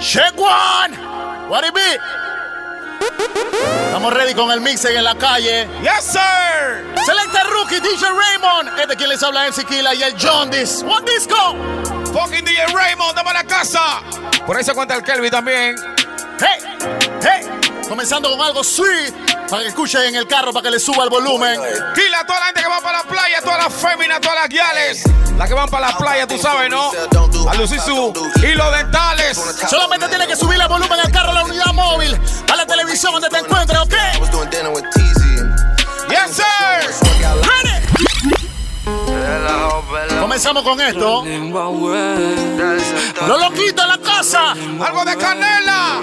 Check one. What it be? Estamos ready con el mixer en la calle. Yes, sir. Selecta Rookie, DJ Raymond. Este quien les habla MC Killa y el John This. One Disco. Fucking DJ Raymond, dame la casa. Por se cuenta el Kelvin también. Hey, hey. Comenzando con algo sweet. Para que escuchen en el carro, para que le suba el volumen. Dile a toda la gente que va para la playa, todas las féminas, todas las guiales. Las que van para la playa, tú sabes, ¿no? A lucir su hilo dentales. Solamente tiene que subir el volumen al carro a la unidad móvil. A la televisión donde te encuentres, ¿ok? Yes, sir. Ready. Comenzamos con esto. Lo loquito en la casa. Algo de canela.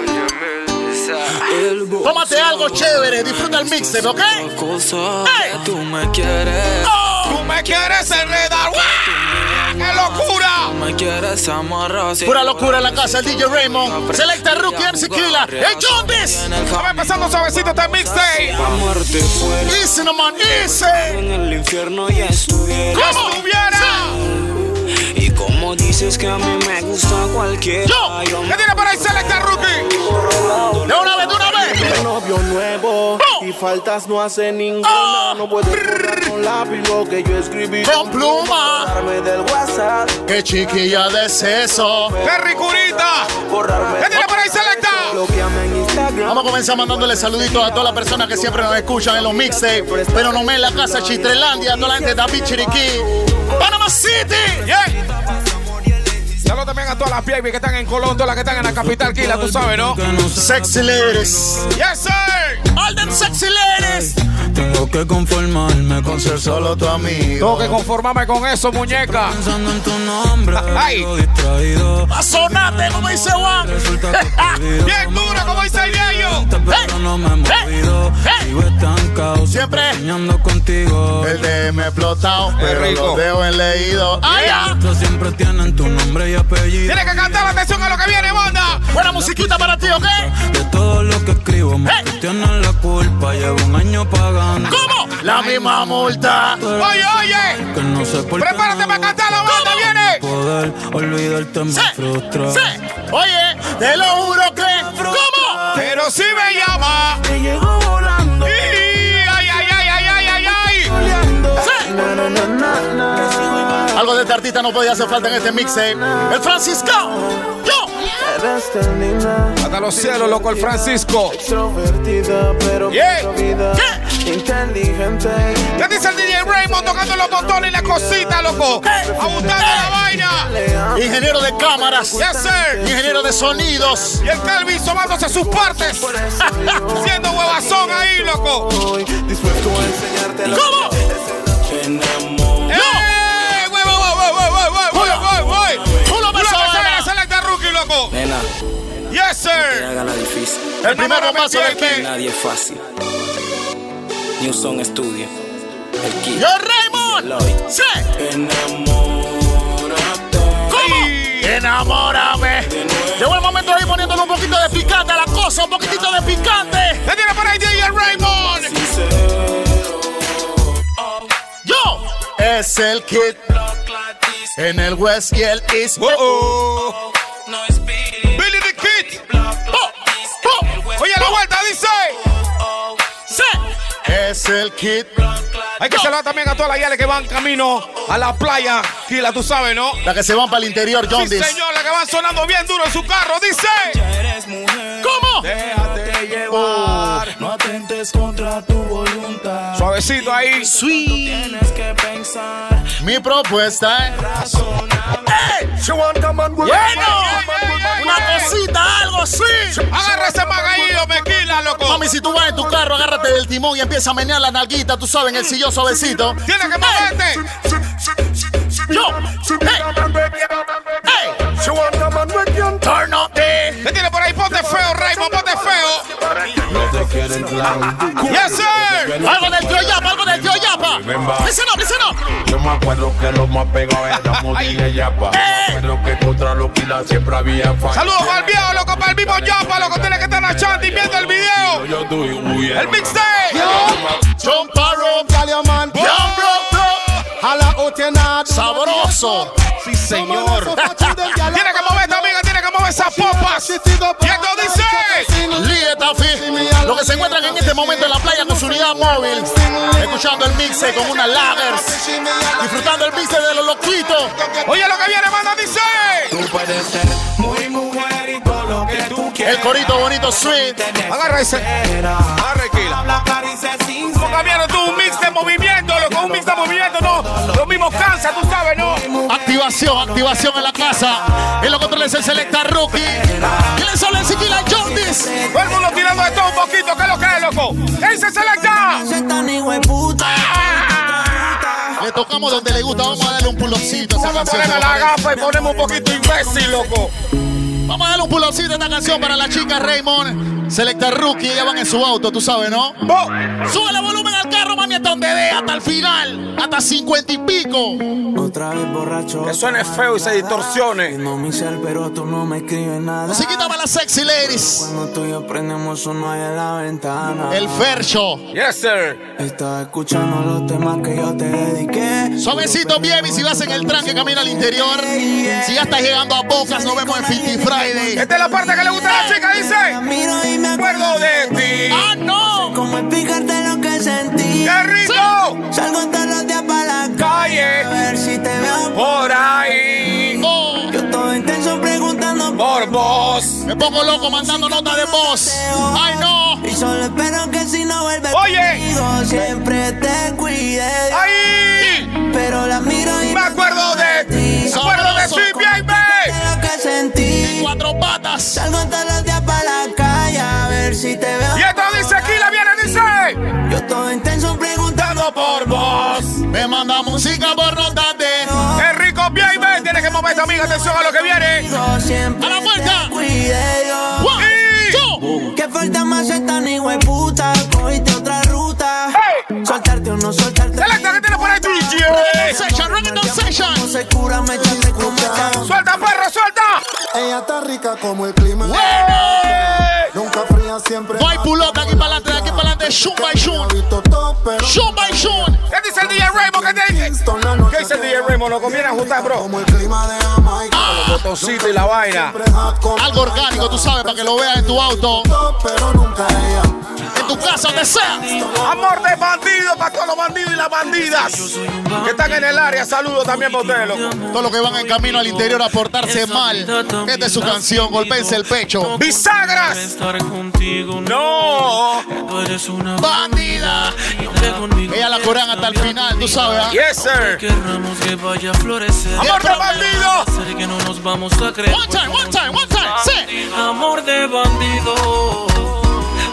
Tómate algo chévere. Disfruta el mixer, ¿ok? Hey. Tú me quieres, Oh. Tú me quieres enredar. ¡Qué locura! me quieres amarrar. Pura locura en la casa. El DJ Raymond. Selecta Rookie MC Killa. El John This. Estaba empezando suavecito este mixtape. Easy, no man. Easy. en el infierno ya estuviera. ¿Cómo? estuviera. Y como dices que a mí me gusta cualquiera. Yo. ¿Qué tiene por ahí Selecta Rookie? Novio nuevo y faltas no hace ninguna. Oh. No puedes borrar con lápiz lo que yo escribí. Con pluma. Borrarme del WhatsApp, Qué chiquilla de seso. ¡Qué ricurita! borrarme. ¿Qué tiene por ahí Selecta? Vamos a comenzar mandándole saluditos a todas las personas que siempre nos escuchan en los mixtapes. Pero no me en la casa Chistrelandia, a toda la gente de David Chiriquí. Panama City. Yeah. También a todas las baby que están en Colón, todas las que están en la capital, Kila, tú sabes, ¿no? Sexy ladies. Yes, sir. All them sexy ladies. Tengo que conformarme con ser Solo tu amigo. Tengo que conformarme con eso, muñeca. pensando en tu nombre. Ay. distraído. Sonate, como dice Juan. Olvido. Bien dura, como dice el gallo. Pero no me he movido. Sigo estancado. Siempre. Soñando contigo. El DM explotado, pero rico. lo dejo en leído. ¡Ay, ya! Otros siempre tienen tu nombre y apellido. Tiene que cantar la atención a lo que viene, banda. Buena musiquita para ti, ¿ok? De todo lo que escribo, tú tienes la culpa. Llevo un año pagando. ¿Cómo? La misma multa. Oye, oye. Que no sé por qué Prepárate para cantar la banda, viene. Poder olvidarte me Sí, frustra. sí. Oye, te lo juro que. ¿Cómo? Pero si me llama. Te llegó volando. Y- Ay, ay, ay, ay, ay, ay, ay. oleando. Sí. Na, na, na, na, na. Algo de este artista no podía hacer falta en este mixtape. El Francisco. Yo. Hasta los cielos, loco, el Francisco. extrovertida, pero Yeah. vida. ¿Qué? inteligente. ¿Qué dice el DJ Raymond tocando los botones y la cosita, loco? Hey. Abundando la vaina. Ingeniero de cámaras. Yes, sir. Ingeniero de sonidos. Y el Calvin somándose sus partes. Siendo huevazón ahí, loco. Dispuesto a enseñarte ¿Cómo? ¡Eh! ¡No! ¡Ey! ¡Voy, voy, voy, voy, voy, voy! ¡Pulo rookie, loco! Nena. Yes, sir. Haga la difícil. El, el primer bombazo de Nadie es fácil. New Song Studio. El kit. Yo, Raymond. Sí. Enamórate. ¿Cómo? Enamórame. Llegó el momento de ir poniéndole un poquito de picante a la cosa, un poquitito de picante. ¿Qué tiene por ahí DJ Raymond? Yo. Es el kid en el West y el East. Oh, oh. Billy the Kid. Oh, oh, Oye, la vuelta. Es el kid. Hay que saludar también a todas las yales que van camino a la playa. Kila, tú sabes, ¿no? La que se van para el interior, John Sí, señor, la que van sonando bien duro en su carro. Dice. ¿Cómo? Déjate llevar. No atentes contra tu voluntad. Suavecito ahí. Sweet. Tienes que pensar. Mi propuesta es. ¡Ey! Bueno, una cosita, algo así. Agarra ese magallo, mequila, loco. Mami, si tú vas en tu carro, agárrate del timón y empieza a menear la nalguita, tú sabes, en el sillón suavecito. Tienes que moverte. Yo. Hey. Hey. Turn up the. ¿Qué tiene por ahí? Ponte feo, Raymond, ponte feo. No te quieren claro. Yes, sir. Algo del tío Yapa, algo del tío Yapa. Listen up, listen up. Yo me acuerdo que lo más pegado era y Yapa. Eh. Pero que contra los pilas siempre había falla. Saludos para el viejo, loco, para el mismo Yapa, loco. Tiene que estar en la chanti viendo el video. Yo. El mixtape. Jump around, Caliaman. Young bro, bro. Jala Sabroso. Sí, señor. Tiene que mover esta amiga, tiene que mover esas popas. Y esto dice. vecina. Líder Tafi, los que se encuentran en este momento en la playa con su unidad móvil, escuchando el mixe con unas lagers, disfrutando el mixe de los loquitos. Oye, lo que viene, manda, dice. Tú puedes ser muy mujer y todo lo que tú quieras. El corito bonito sweet. Agarra ese. Agarra el Como cambiando tú un mix de movimiento, loco, un mix de movimiento, no. Lo mismo cansa, tú sabes, ¿no? Activación, activación en la casa. En los controles el Selecta Rookie. Le sale el Siquila Jordis. Todo el mundo tirando todo un poquito, ¿qué es lo que es, loco? ¿Qué dice Selecta? Le tocamos donde le gusta. Vamos a darle un pulocito Vamos a ponerle la gafa y ponemos un poquito imbécil, loco. Vamos a darle un pulocito a esta canción para la chica Raymond. Selecta Rookie. Ellas van en su auto, tú sabes, ¿no? Oh, Sube el volumen al carro, mami, hasta donde dé, hasta el final. Hasta cincuenta y pico. Otra vez borracho. que suene feo y se distorsione. No mi cel, pero tú no me escribes nada. Musiquita para las sexy ladies. Cuando tú y yo prendemos uno ahí en la ventana. El Fercho. Yes, sir. Estaba escuchando los temas que yo te dediqué. Suavecito, baby, si vas en el tranque, camina al interior. Si ya estás llegando a Bocas, nos vemos en Fifty Friday. Esta es la parte que le gusta a la chica, La dice. miro y me Acuerdo de ti. ¡Ah, no! ¿Cómo explicarte lo que sentí? ¡Qué rico! Salgo todos los días para la calle. A ver si te veo. por ahí. Oh, Yo todo intenso preguntando Por vos. me pongo loco mandando nota de voz. ¡Ay, no! Y solo espero que si no vuelves Oye. conmigo, siempre te cuide. Ahí. Pero la miro y Salgo todos los días para la calle a ver si te veo. Y esto dice aquí, la viene, dice. Yo todo intenso preguntando por vos. Me manda música por notas de. ¡Qué rico, baby! Tienes que mover amiga. Atención a lo que viene. A la vuelta. te cuide yo. One, Y- two. Que falta más esta ni puta. Cogiste otra ruta. Hey. Soltarte o no soltarte. Selecta que tiene por ahí, DJ. session, reggaeton No session. se cura, me echaste. Suelta, perro, suelta. Ella está rica como el clima. ¡Eh! Nunca fría, siempre. No hay pulota aquí para adelante, de aquí para adelante. Shun by shun. Shun by shun. ¿Qué dice el DJ Raymond? ¿Qué te dice? ¿Qué dice el DJ Raymond? Lo conviene ajustar, bro. Como el clima de Jamaica. Botoncito y la vaina. Algo orgánico, tú sabes, para que lo veas en tu auto, pero nunca ella. en tu casa, donde sea. Amor de bandido para todos los bandidos y las bandidas que están en el área. Saludos también para ustedes, loco. Todos los que van en camino al interior a portarse mal. Esta es su canción, golpense el pecho. ¡Bisagras! Estar contigo, No. Tú eres una Bandida. Ella la corean hasta el final, tú sabes. ¿ah? Yes, sir. Querramos que vaya a florecer. Amor de bandido. Sé que no nos vamos a creer. One time, one time, one time. Sí. Amor de bandido.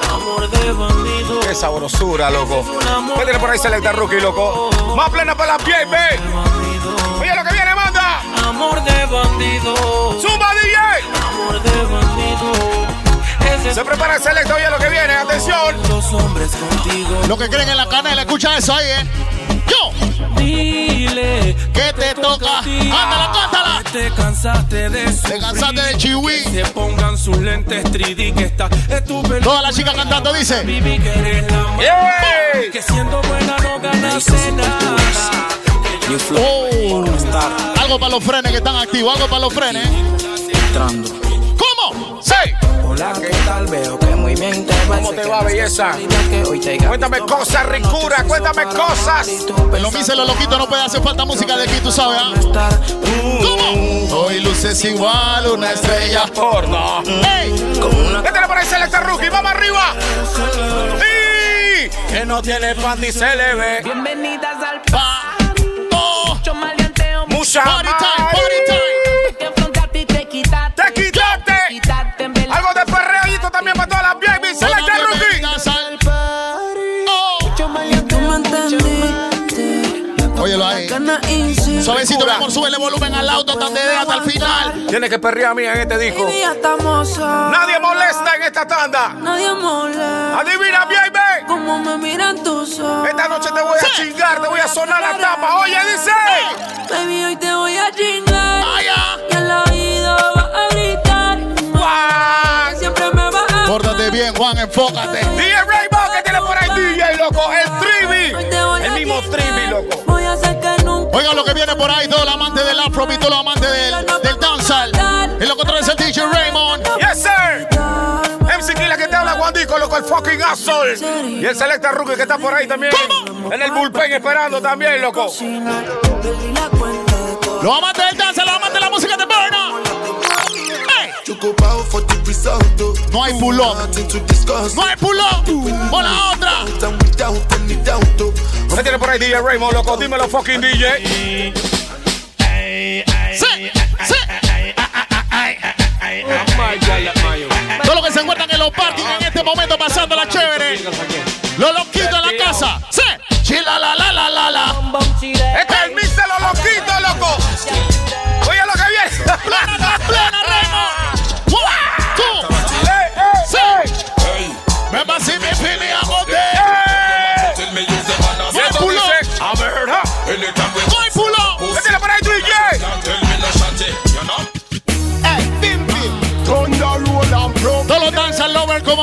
Amor de bandido. Qué sabrosura, loco. ¿Qué tiene por ahí Selecta Rookie, loco? Más plena para la piel, ve. Oye, lo que viene, manda. Amor de bandido. Zumba, DJ. Amor de bandido. Se prepara el Selecta, oye lo que viene. Atención. los hombres contigo. Lo que creen en la canela, escucha eso ahí, ¿eh? Yo, Dile que te toca. Ándala, cántala. Te cansaste de Te sufrir. cansaste de chihui. Se pongan sus lentes 3D que está estupendo. Toda la chica cantando dice. Que eres la más. ¡Ey! Que siendo buena no ganaste nada. Oh, algo para los frenes que están activos, algo para los frenes. entrando. ¿Cómo? Sí. Hola, ¿qué tal? Veo que muy bien te va. ¿Cómo te va, belleza? Cuéntame cosas, ricura. Cuéntame cosas. En los mises, los loquitos no puede hacer falta música de aquí, tú sabes, ¿ah? ¿Cómo? Hoy luces igual una estrella. Porno. ¡Ey! con una ¿Qué tiene por ahí Selecta Rookie? ¡Vamos arriba! ¡Sí! Que no tiene pan ni se le ve. Bienvenidas al Pa. Oh. pacho maleanteo. Mucha Party time, party time. Suavecito, mi amor, sube el volumen al auto hasta donde dé hasta el final. Tienes que perrear mía en este disco. Nadie molesta en esta tanda. Nadie molesta. Adivina, baby. Como me miran tus ojos. Esta noche te voy a chingar, te voy a sonar la tapa. Oye, dice. Baby, hoy te voy a chingar. Bien, Juan, enfócate. DJ Rainbow, que tiene por ahí DJ, loco. El trivi. te El mismo trivi, loco. Voy a hacer que nunca. Oigan lo que viene por ahí, todos los amantes del afrobeat, todos los amantes del, del dancehall. En lo que trae el DJ Raymond. Yes, sir. suavecitico, loco, el fucking Azul. Y el Selecta Rookie que está por ahí también. En el bullpen esperando también, loco. Los amantes del dance, los amantes de la música de Burna. No hay pull up. No hay pull up. Por la otra. ¿Qué tiene por ahí DJ Raymond, loco? Dímelo, fucking DJ. Sí, sí. Todos los que se encuentran en los parkings en este momento pasando la chévere. Los loquitos en la casa. Sí. Chila la la la la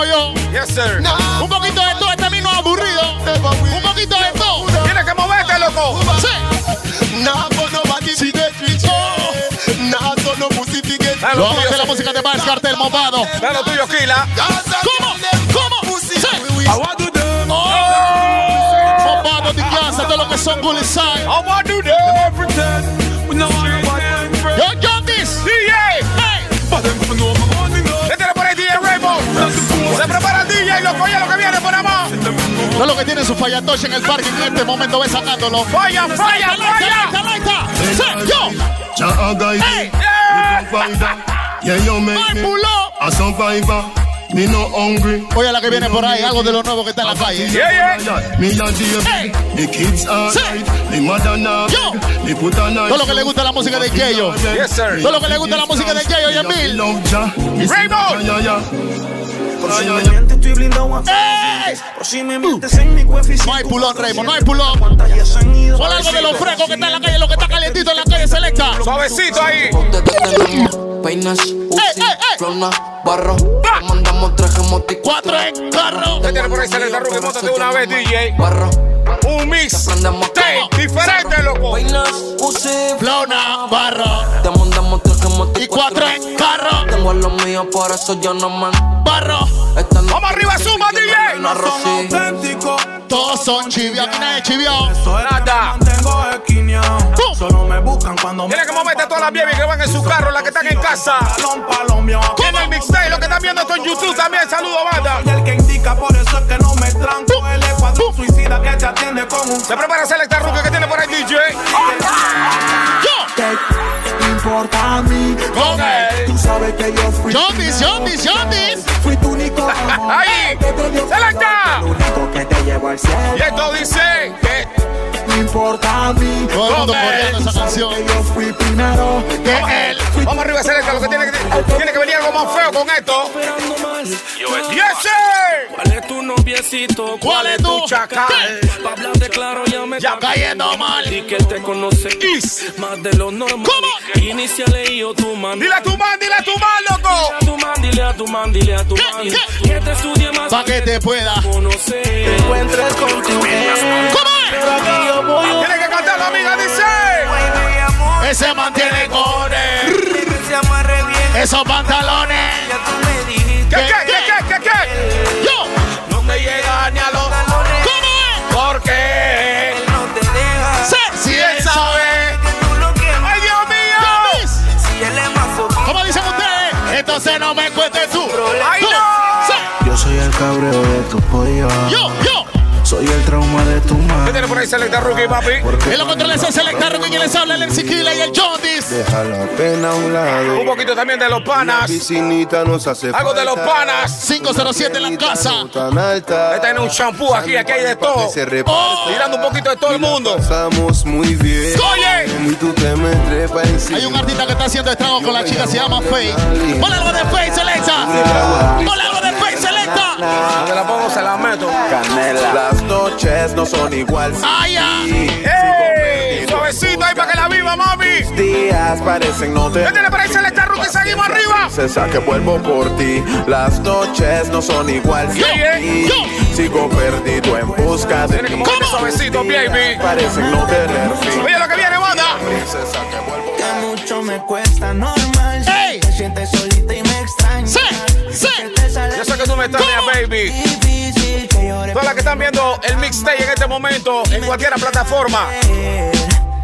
como yo. Yes, sir. Un poquito de todo, este mismo aburrido. Un poquito de todo. Tienes que moverte, loco. Sí. Los lo amantes de la música de Vals Cartel Movado. dale lo tuyo, Kila. ¿Cómo? ¿Cómo? Sí. Oh. Movado de casa, todos los que son Bully Side. I want to do that. Todos los que tienen su fallatoche en el parque en este momento ve sacándolo. Falla, falla, Laita, falla. laita, laita. Sí, yo. Hey. Up. Me no hungry. Oye la que viene por ahí, algo de lo nuevo que está en la calle. Yeah, yeah. Me a David. Hey. The kids are. The mother now. Yo. Me put nice Todo lo que le gusta la música de Keyo. Yes, sir. Todo lo que le gusta la música de Keyo y Emil. Love Jah. Me. Próximamente estoy blindado a ¡Ey! Próximamente en mi coeficiente. No hay pulón, Raymond, no hay pulón. Por algo de los frescos que está en la calle, lo que está calientito en la calle selecta. Suavecito ahí. Ey. clona, barro. Te mandamos tres gemoticos. Cuatro en carro. ¿Qué tiene por ahí, Selecta Rookie? Móntate una vez, DJ. Barro. Un mix. Diferente, loco. Flona, barro. Te mandamos. Y cuatro en carro. Tengo a los míos, por eso yo no man. Barro. No Vamos arriba, suma, DJ. no Rosy. Todos son chivios, aquí nadie. Nada. Esquineado. Pum. Solo me buscan cuando me Tiene que moverte a todas las baby que van en su carro, las que están en casa. En el mixtape, lo que están viendo esto en YouTube también. Saludos, banda. Soy el que indica, por eso es que no me tranco. El escuadrón suicida que te atiende con un Se prepara Selecta Rookie que tiene por ahí, DJ. Yo. ¿Qué importa a mí? Con él. Tú sabes que yo fui. Jondis. Fui tu único. Ahí. Selecta. El único que te llevó al Y cielo. esto dice importa a mí. Todo el mundo coreando esa canción. Que yo fui primero. Que él. Vamos arriba, Selecta. Lo que tiene que, tiene que venir algo más feo con esto. Yes. ¿Cuál es tu noviecito? ¿Cuál es tu chacal? Pa' hablarte claro, ya me Ya cayendo mal. Y que él te conoce Is. más de lo normal. ¿Cómo? Iniciale yo tu man. Dile a tu man, dile a tu man, loco. a tu man, dile a tu man, dile a tu ¿Qué? man. ¿Qué? Que te estudie más Pa' que te pueda. conocer. Encuentres con tu ex. ¿Cómo es? Tiene que cantar la amiga, dice. mi amor. Ese mantiene con él. Que se amarre bien. Esos pantalones. Ya tú me dijiste. ¿Qué, qué, qué, qué, qué, qué? Yo. No te llega ni a los... Talones, ¿Cómo Porque él no te deja. es? Sí. si él sabe... ¡Ay, Dios mío! Si él es más. ¿Cómo dicen ustedes? Entonces no me cuentes tú. ¡Ay, no! Yo soy el cabreo de tu pollo. Yo, yo. Soy el trauma de tu ¿Qué madre. tiene por ahí Selecta Rookie, papi? En los controles es Selecta Rookie, quien les habla, el MC Killa y el Jondis. Deja la pena a un lado. Un poquito también de los panas. Piscinita nos hace Algo de los panas. 507 en la casa. Tan alta. Este tiene un shampoo aquí, aquí hay de todo. Oh. Tirando un poquito de todo el mundo. Pasamos muy bien. Oye. Hay un artista que está haciendo estragos con la chica, se llama Faye. Pon algo de Faye, Selecta. Pon algo de Faye, Selecta. Donde la pongo se la meto. Canela. Las noches no son igual. Ay, ay. ¡Ey! Suavecito ahí para que la viva, mami. Días parecen no ¿Qué te. tiene por ahí Selecta Rookie? Seguimos arriba. César que vuelvo por ti. Las noches no son igual. Yo, Y yo. Sigo perdido en busca de moverte suavecito, baby. Parecen no tener fin. Oye lo que viene, banda. César que vuelvo Que mucho me cuesta normal. Ey. Te sientes solita baby. baby. Todas las que están viendo el mixtape en este momento, en cualquier plataforma.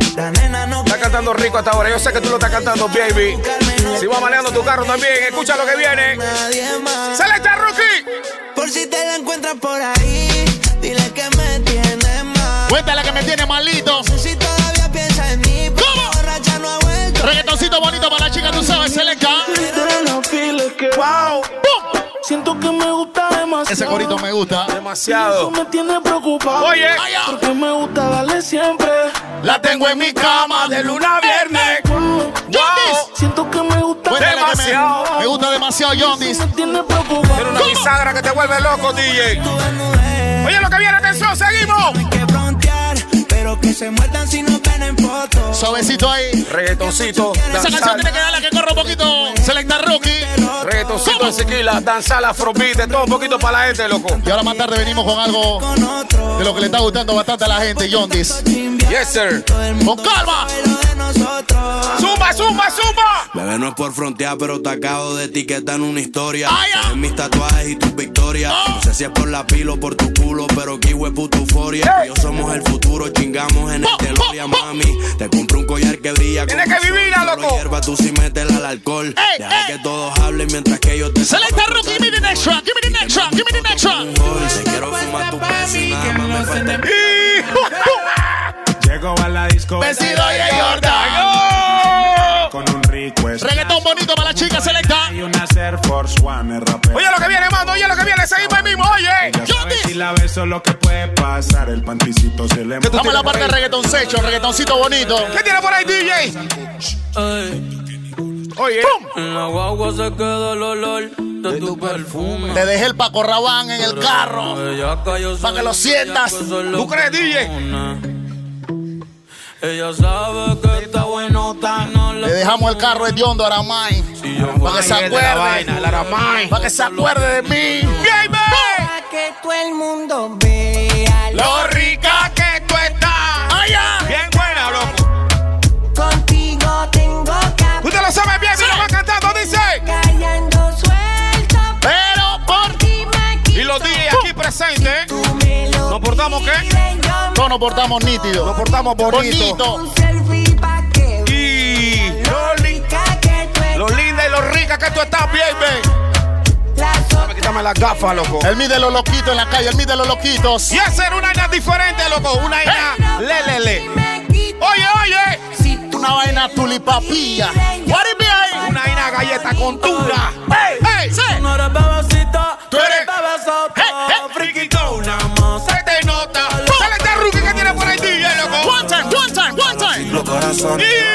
Está cantando rico hasta ahora. Yo sé que tú lo estás cantando, baby. Si vas manejando tu carro también, escucha lo que viene. ¡Selecta Rookie! Por si te la encuentras por ahí, dile que me tiene mal. Cuéntale que me tiene malito. Si todavía piensa en mí, porque ¿Cómo? borracha no ha vuelto. Reggaetoncito bonito para la chica, tú sabes, Selecta. ¡Wow! Siento que me gusta demasiado. Ese corito me gusta. Demasiado. Eso me tiene preocupado. Oye. Porque me gusta darle siempre. La tengo en mi cama de luna a viernes. ¡Wow! Siento que me gusta Cuéntale que me- Demasiado. Me, gusta demasiado, Yondis. Me tiene preocupado. Tiene una bisagra que te vuelve loco, DJ. Oye, lo que viene, atención, seguimos. Que se muerdan si no ven en fotos. Suavecito ahí. Reggaetoncito, Esa canción tiene que darle que corra un poquito. Selecta Rookie. Reggaetoncito, de sequila, danzal, afrobeat, de todo un poquito para la gente, loco. Y ahora más tarde venimos con algo de lo que le está gustando bastante a la gente, Yondis. Yes, sir. Con calma. pero de nosotros. Zumba, zumba, zumba. Bebé, no es por frontear, pero te acabo de etiquetar en una historia. Ah. En mis tatuajes y tus victorias. Ah. No sé si es por la pila o por tu culo, pero que hue puta euforia. Yo somos el futuro, chingamos en Ah, el DeLorean, mami. Te compro un collar que brilla. Tienes que vivirla, loco. hierba, tú sí metes al alcohol. Ey, Deja ey. que todos hablen mientras que yo te. Selecta Rookie, give me the next track, give me the next track, give me the next track. Te quiero fumar tu me falta el Llego a la disco Vestido y Jordan. Con. Reggaetón bonito para la chica, Selecta. Y una Air Force One. Oye, lo que viene, mando, oye, lo que viene, seguimos ahí mismo, oye. Sabes si la beso lo que puede pasar, el panticito se le Estamos en la parte de reggaetón secho, reggaetoncito bonito. ¿Qué tiene por ahí, DJ? Oye, En la guagua se queda el olor de tu perfume. Te dejé el Paco Rabán en el carro. Pa' que lo sientas. ¿tú crees, DJ? Ella sabe que está buenota, no Le dejamos el carro hediondo a Aramay. Para que se acuerde. vaina. Para que se acuerde de mí. Para que todo el mundo vea Lo rica que tú estás. ¡Ay, ya! Bien buena, loco. Contigo tengo que Usted lo sabe bien, mira, va cantando, dice. callando suelto. Pero por ti me Y los DJ aquí presentes, lo ¿nos portamos qué? todos nos portamos nítidos. Nos portamos bonito. Bonito. un lo rica que tú estás, baby. Dame quítame las gafas, loco. El mí de los loquitos en la calle, el mí de los loquitos. Y hacer una vaina diferente, loco. Una vaina lelele. me quitas. Oye, oye. Si tú Una vaina tulipapilla. What it be ahí? Una vaina galleta con tuna. ¡Ey! ¡Ey! Sí. No eres bebecita, Tú eres-. Hey, hey. Se te nota. Dale este rookie que tiene por ahí, DJ, loco. One time, one time, one time. Los corazones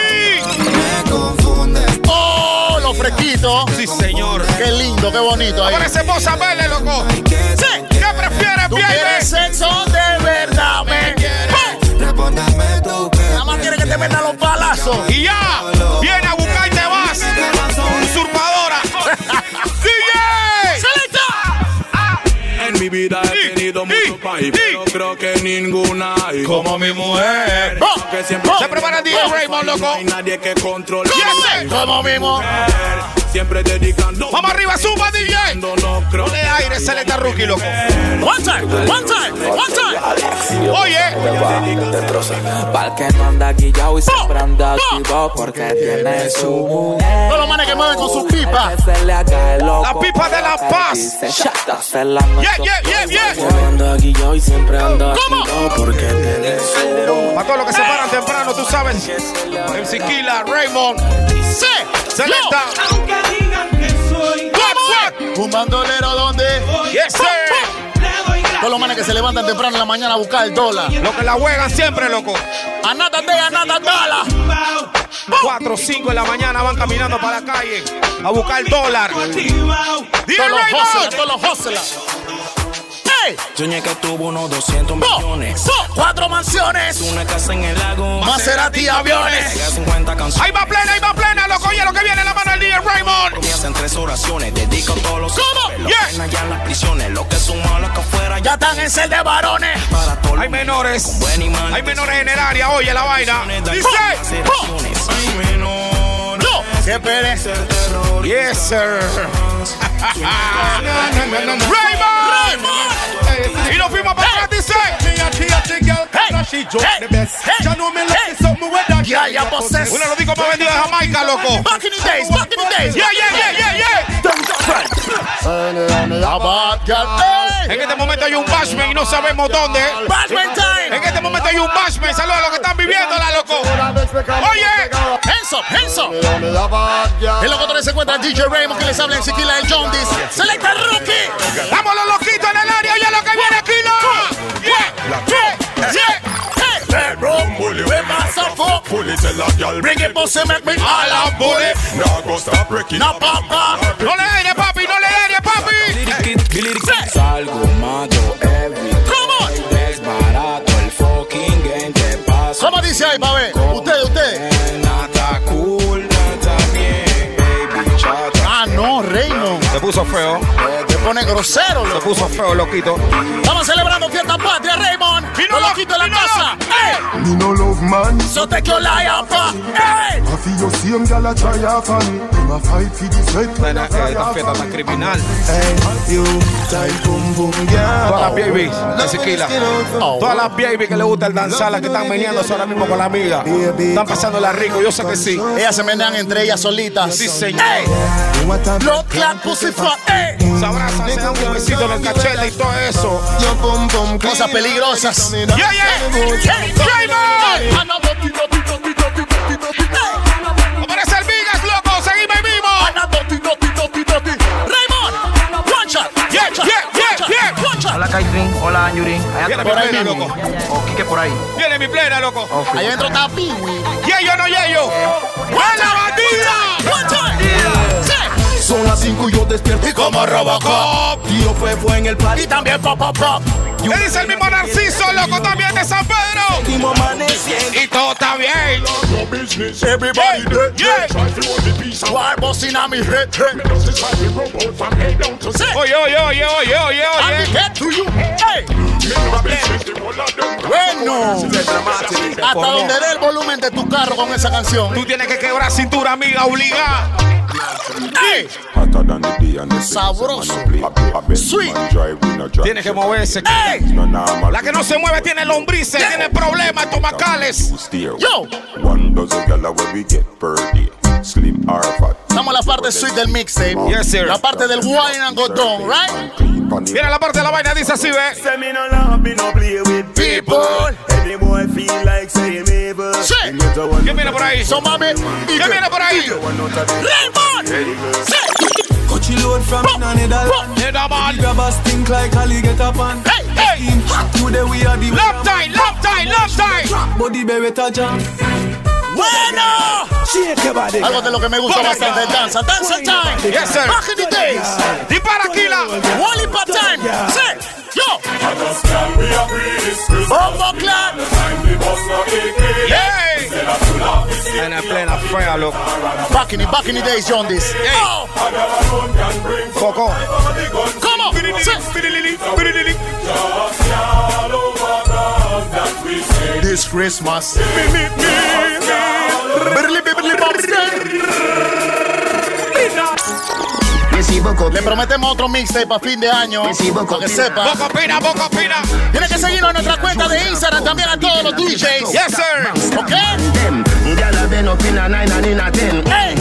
Sí, señor. Qué lindo, qué bonito ahí. Ahora se posa verle, loco. Sí. ¿Qué prefieres, Tú quieres sexo de verdad, me ¡Pum! Respóndame tú Nada más quieres que te metan los palazos. Y ya, viene a buscar y te vas. Usurpadora. DJ. ¡Selecta! En mi vida he tenido muchos país, pero creo que ninguna hay como mi mujer. ¡Oh! Que siempre ¡Oh! Se prepara el DJ Raymond, loco. No hay nadie que controle. Como mismo. Siempre dedicando. Vamos arriba, suma, DJ. No, no creo Ponle aire, Celeta Rookie, loco. One time, one time, one time. Oye, Pa'l que no anda guillao y siempre anda activo porque tiene su mujer. Todos los manes que mueven con sus pipas. Se le. La pipa de la paz. Se yeah, yeah, yeah, yeah. Y siempre anda ¿Cómo? porque tiene su Para todos los que se paran temprano, tú sabes. MC Killa, Raymond, Sí. Celeta. Aunque digan que soy What, Un bandolero donde. what? Yes, le. Todos los manes que se levantan temprano en la mañana a buscar el dólar. Lo que la juegan siempre, loco. A nada de, a nada dala. 4 o 5 de la mañana van caminando para la calle a buscar el dólar. Todos los hustlers, todos los hustlers. Soñé que tuvo unos 200 ¡Po! millones. Cuatro mansiones. Una casa en el lago. Maserati aviones. Pega 50 canciones. Ahí va plena, ahí va plena, loco. Oye, lo que viene en la mano del DJ Raymond. Comienza en tres oraciones. Dedico todos los ¿Cómo? Yeah. ya en las prisiones. Los que son malos que afuera Ya están en ser de varones. para todos. Hay menores. Hay menores en el área. Oye, la vaina. Dice. Hay menores. No. Que espere. Yes, sir. Raymond. Y nos fuimos para atrás, dice. Yeah, yeah, bosses. Uno de los discos más vendidos de Jamaica, loco. Back in the days, back in the days. Yeah, yeah, yeah, yeah, yeah. En este momento hay un bashman y no sabemos dónde. Bashman time. En este momento hay un bashman. Saludos a los que están viviendo la loco. Oye. Hands up, hands up. Los controles se encuentra DJ Raymond que les habla en Sequila de John. Selecta Rookie. Vamos los loquitos en el área. Oye lo que viene aquí, Yeah, yeah, yeah. Bully, we a. Bully tell a girl Bring it, pussy, make me all up, bully. Now go stop breaking No, papa. No le aire, papi, no le aire, papi. Salgo, mato, every Come on. desbarato el fucking game te paso. ¿Cómo dice ahí, pa' ver? Usted, usted. Pone grosero, Se puso feo, loquito. Estamos celebrando fiesta patria, Raymond. Vino Los lo- loquitos de la vino lo- casa. ¡Ey! Me no love man. So take your lie up. ¡Ey! I feel your same gal a try off on me. Them a fight for the sweat when I fly Esta off on tan me. criminal. Hey, you tight boom boom girl. Todas las babies de Sequila. Todas las babies que le gusta el danzar, las que están meneándose ahora mismo con la amiga. Están pasándola rico, yo sé que sí. Ellas se menean entre ellas solitas. Sí, señor. A Los clan pussy fuck. ¡Ey! Se abrazan, se dan un besito en el cachete y todo eso. your bum Cosas peligrosas. Yeah, yeah. Raymond. Aparece el Vigas, loco. Seguimos y vivos. Raymond, one. Yeah, yeah. Hola Kaitrin, hola. Allá Viene Por ahí loco. o Quique por ahí. Viene mi plena, loco. Oh, Ahí adentro está Piwi. Yeyo no yeyo. ¡A la bandida! One. Son las 5 y yo despierto y Como Robocop. Tío fue fue en el Y party. también pop, pop, pop. ¿Qué dice el mismo Narciso, loco, también de San Pedro? Y todo está bien. Everybody dead. Yeah. Why busting on me head? Oye, oye, oye, oye, oye, On oye. the head to you. Hey. Bueno. Hasta donde dé el volumen de tu carro con esa canción. Tú tienes que quebrar cintura, amiga, obligada. Hey. Hotter than the day and the Sabroso. Sweet. Tienes que moverse. Hey. No normal. La que no se mueve tiene lombrices, tiene problemas estomacales. Yo. One dozen gyal where we get per day. Slim or fat. Estamos en la parte sweet del mixtape. Yes, sir. La parte del wine and go down, right? Viene la parte de la vaina, dice así, ve. Say me no love, me no play with People. Any boy feel like say viene por ahí? So mami. ¿Quién viene por ahí? Raymond. Sí. Coachy load from in a Netherlands. Netherlands. Grab a stink like Ali get up on. Hey, hey. Today we are the Love time, love time, love time. body beretta jam. Bueno. Shake your. Algo de lo que me gusta bastante, danza. Danza time. Yes, sir. Back in the days. Dispara aquí la. Wally part time. Sí. Yo. Bombo clan. Yay. En la plena fea, loco. Back in the, back in the days, John this. Hey. Oh. Coco. Come Sí. This Christmas. Le prometemos otro mixtape para fin de año. Para que sepa. Boca opina, boca opina. Tiene que seguirnos en nuestra cuenta de Instagram también a todos los DJs. Yes, sir. ¿Ok? A a a ten. Hey,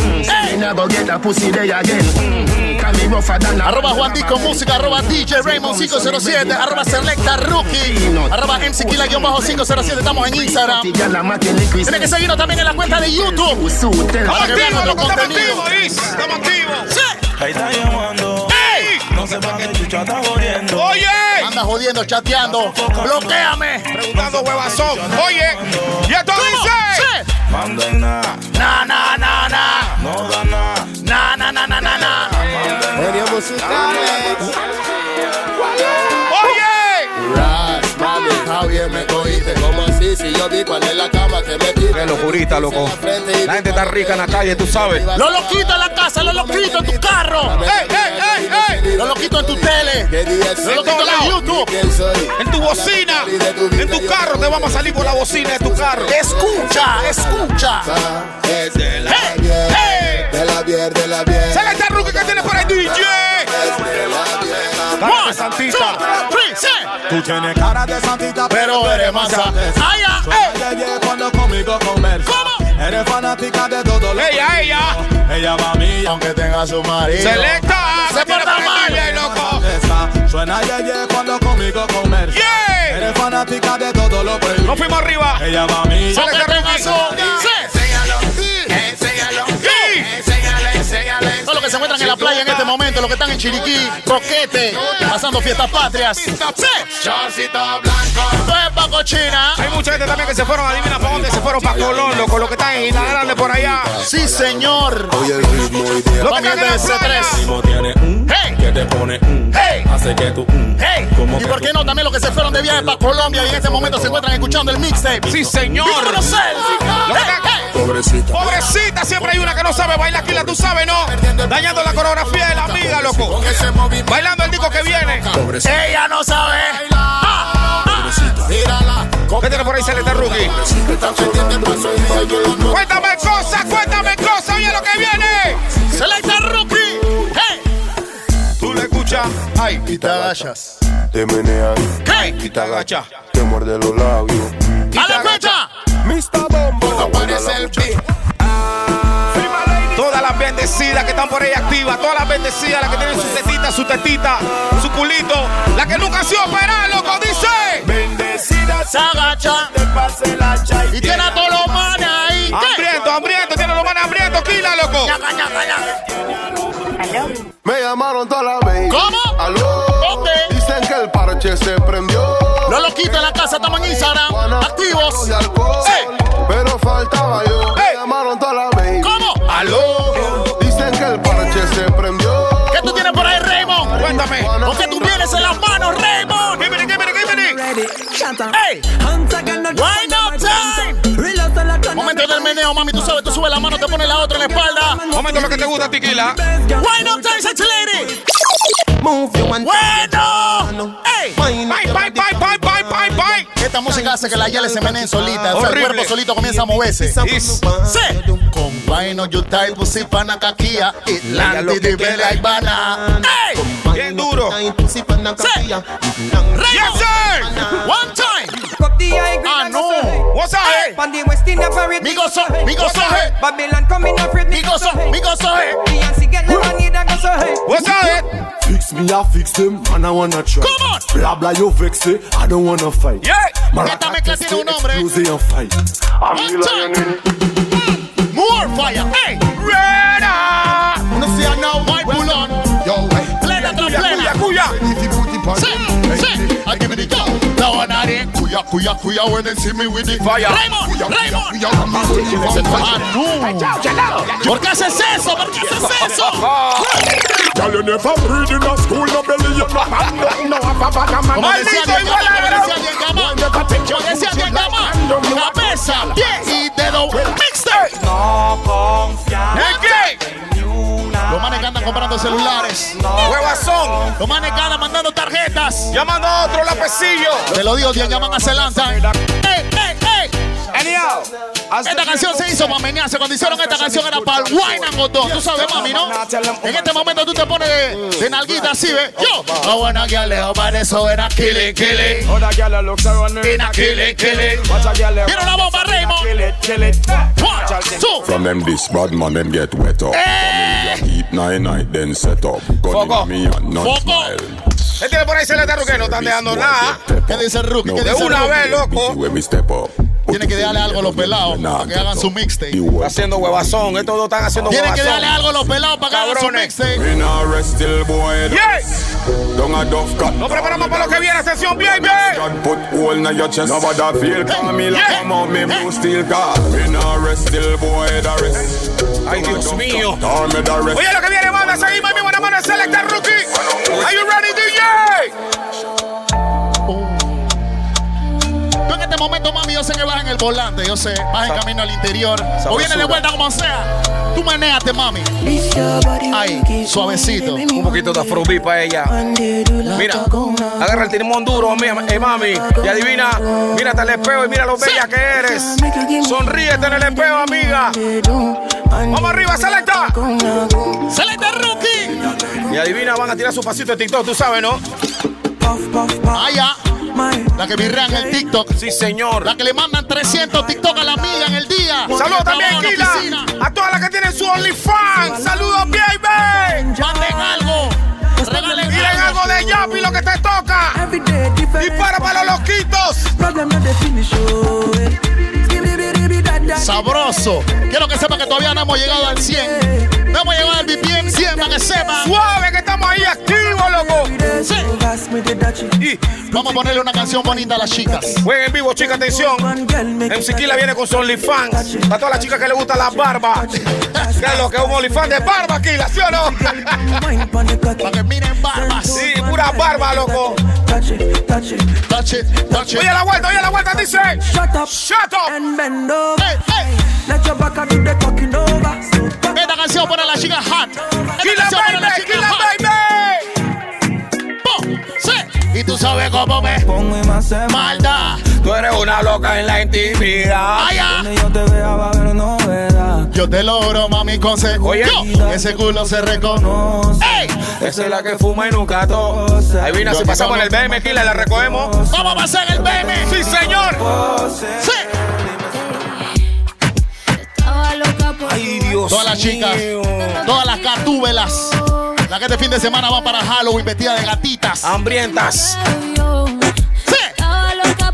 Mm, hey. Arroba Juan Disco Música, arroba DJ Raymond 507, arroba Selecta Rookie, arroba MC Kila 507, estamos en Instagram. Tiene que seguirnos también en la cuenta de YouTube. Estamos Para activos, loco, estamos activos. Estamos activos. Ahí está llamando. ¡Ey! No se va que chucha está jodiendo. Oye. Anda jodiendo, chateando. Bloqueame. Preguntando huevazón. Oye. Y esto dice. Sí. Manda en nada, Na, na, na, na. no da nada. Oye. Ras, mami, está bien, me cogiste. ¿Cómo así? Si yo vi cuál es la cama que me. Qué locurita, loco. La gente está rica en la calle, tú sabes. Lo loquito en la casa, lo loquito en tu carro. ¡Ey, ey, ey, ey! Lo loquito en tu tele. ¿Qué día es? Lo loquito en YouTube. ¿Quién soy? En tu bocina. En tu carro te vamos a salir por la bocina de tu carro. Escucha, escucha. ¡Ey! ¡Ey! De la bien, de la bien. ¡Sale esta rookie que tiene por ahí, DJ! santita. Tú tienes cara de santita, Pero eres masa. Ay, ella cuando conmigo conversa. Eres fanática de todo lo Ella, ella. Ella va a mí, Aunque tenga su marido. Selecta. Se porta mal. mal, loco. Suena yeye cuando conmigo conversa. Yeah. Eres fanática de todo lo prohibido. Nos fuimos arriba. Ella va a mí. Sale de tenga Rookie. Que se encuentran en la playa en este momento, los que están en Chiriquí, Coquete, pasando fiestas patrias. ¡Sí! Chorcito blanco. Pepa cochina. Hay mucha gente también que se fueron, adivina para dónde, se fueron para Colón, loco, lo que están en Isla Grande por allá. Sí, señor. Oye, el ritmo ideal. Lo que están en de la playa. C3. ritmo tiene un Hey. que te pone un Hey. hace que tú un Hey, como y por qué no, también los que se fueron de viaje para Colombia y en este momento se encuentran escuchando el mixtape. Sí, señor. Pobrecita. Pobrecita, siempre hay una que no sabe bailar, Kila, tú sabes, ¿no? Dañando la coreografía de la amiga, loco. Bailando el disco que viene. Ella no sabe. Ah, ah. ¿Qué tiene por ahí, Celeste Rookie? Cuéntame cosas, cuéntame cosas, oye lo que viene. Selecta Rookie. Hey. Tú le escuchas. Ay, Y te agachas. Te menean Hey. y te muerde los labios. A la fecha. Mr. Bombo. Aparece el beat. Bendecidas que están por ahí activas, todas las bendecidas, las que tienen su tetita, su tetita, su culito, las que nunca han sido operadas, loco, dice. Bendecida Se agacha. te pase la. Y tiene a todos los manes ahí. ¿Qué? Hambriento, hambriento, tiene los manes hambrientos, Kila, loco. Me llamaron toda la vez. ¿Cómo? Aló. ¿Dónde? Dicen que el parche se prendió. Los loquitos en la casa estamos en Instagram. Activos. Alcohol. Pero faltaba yo. ¡Ey! Wind up time. Momento del meneo, mami. Tú sabes, tú subes la mano, te pones la otra en la espalda. Momento lo que te gusta, Tequila. Wind up time, sexy lady. Bueno. ¡Ey! Bye, bye, bye, bye, bye, bye, bye. Esta música hace que las yales se meneen solitas. O sea, el cuerpo solito comienza a moverse. Is- Sí. Con vaino, you type, pussy, pana, caquía. Ella lo Itlanti, que di, bela, y bana. ¡Ey! Bien duro. Sí. Yes, sir. One time. Ah, no. What's up? Hey. Migo so, migo so, hey. Babylon coming afraid Migo so, migo so, hey. Beyonce get the money that go so hey What's up? Fix me, I fix them, and I wanna try. Come on. Blah blah, you vex it, I don't wanna fight. Yeah. Esta mezcla tiene un nombre. Explosive and fight. I'm One the time. lioness. Eh? Hmm. More fire. Hey. Ready. No see I now, my pull plena. cuya. Sí, sí. I give me the yo. The one I did. Kuya, kuya, kuya, when they see me with the Fire. Raymond, Raymond. Ah, no. ¿Por qué haces eso? ¿Por qué haces eso? Girl, you never read in a school, no belly, you no man, no, no, have a bad man. Como decía alguien, como decía Gama. Como decía Gama. Cabeza, pies y dedo. Mixtape. No confía. ¿En qué? Los manes que andan comprando celulares. Huevazón. Los manes que andan mandando tarjetas. Llamando a otro lapecillo. Te lo digo, Dios, llaman a Celanta. ¡Ey, ey, ey! Anyhow. Esta canción se hizo para menearse. Cuando hicieron esta canción era para el wine and godón. Tú sabes, mami, ¿no? En este momento tú te pones de, de nalguita así, ¿ves? Yo. I wanna get leo, para eso era killing, killing. Other girl looks around me. In a killing, killing. Quiero la bomba, Raymond. Kill it, kill it. One, two. From them this bad man, them get wet up. Hey. Keep nine night, then set up. Gun in me and Foco. smile. ¿Qué tiene por ahí Celeste Rookie? No están dejando nada. ¿Qué dice el rookie? ¿Qué De dice una vez, loco. When we step up. Tiene que darle algo a los pelados para que hagan su mixtape. Está haciendo huevazón. Estos dos están haciendo Tienen que huevazón. darle algo a los pelados para que hagan su mixtape. Nos preparamos para lo que viene. Atención, bien, bien. Ay, Dios mío. Oye, lo que viene, banda. Seguimos, mi buena mano. Selecta Rookie. Mami, yo sé que vas en el volante, yo sé. Vas en camino al interior. O vienes de vuelta como sea. Tú manéate, mami. Ahí, suavecito. Un poquito de afrobeat para ella. Mira, agarra el timón duro, eh, mami. Y adivina, mírate al espejo y mira lo bella que eres. Sonríete en el espejo, amiga. Vamos arriba, selecta. ¡Selecta Rookie! Y adivina, van a tirar su pasito de TikTok, tú sabes, ¿no? Ya. La que virrean el TikTok. Sí, señor. La que le mandan 300 TikTok a la amiga en el día. Saludos también, Kila. A todas las que tienen su OnlyFans. Saludos, baby. Manden algo. Regalen Miren algo de Yapi, lo que te toca. Dispara para los loquitos. Sabroso. Quiero que sepan que todavía no hemos llegado al 100. No hemos llegado al BPM 100 para que sepan. Suave, que estamos ahí activos, loco. Sí. Y Vamos a ponerle una canción bonita a las chicas. Jueguen en vivo, chica, atención. MC Kila viene con su OnlyFans. Para todas las chicas que le gustan las barbas. ¿Qué es lo que es un OnlyFans de barba, Kila, ¿sí o no? Para que miren barbas. Sí, pura barba, loco. Touch it, touch it. Oye la vuelta, oye la vuelta, dice. Shut up Shut up. and bend over. Hey, hey. Let your back do the over. Canción para la chica hot. Esta Kila, canción para la baby, chica Kila, hot. sí. Y tú sabes cómo me Pongo y más maldad. Tú eres una loca en la intimidad. Donde yo te vea va a haber novedad. Yo te logro, mami, consejo. Oye. Yo, ese culo se reconoce. ¡Ey! Esa es la que fuma y nunca tose. Ahí vino, si pasamos en el BM, Kila, la recogemos. Vamos a pasar el BM. Sí, señor. Sí. Dios Todas las chicas, mío. todas las catúbelas. Las que este fin de semana van para Halloween vestidas de gatitas. Hambrientas. Sí.